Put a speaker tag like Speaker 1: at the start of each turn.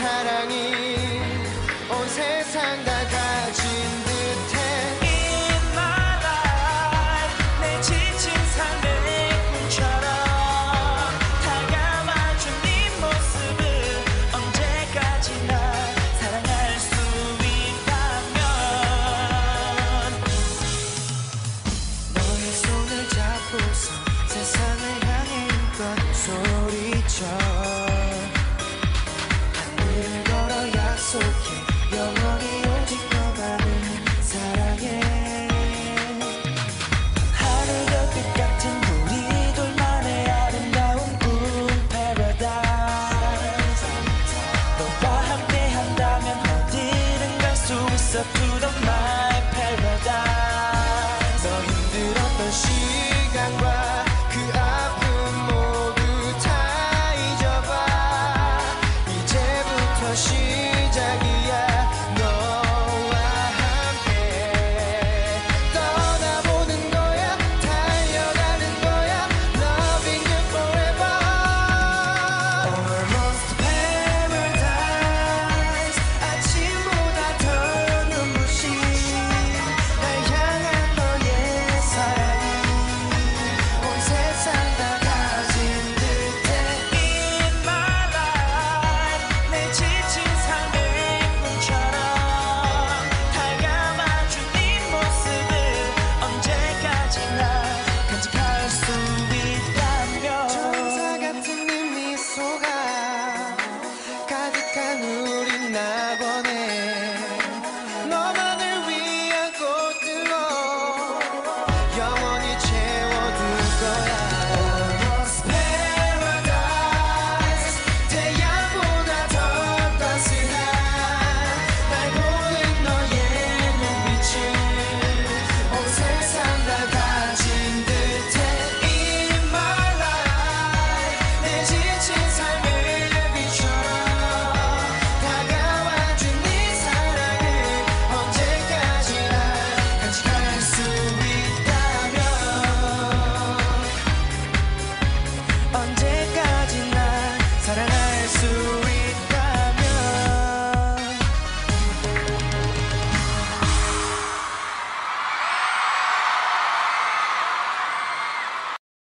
Speaker 1: 사랑이
Speaker 2: the food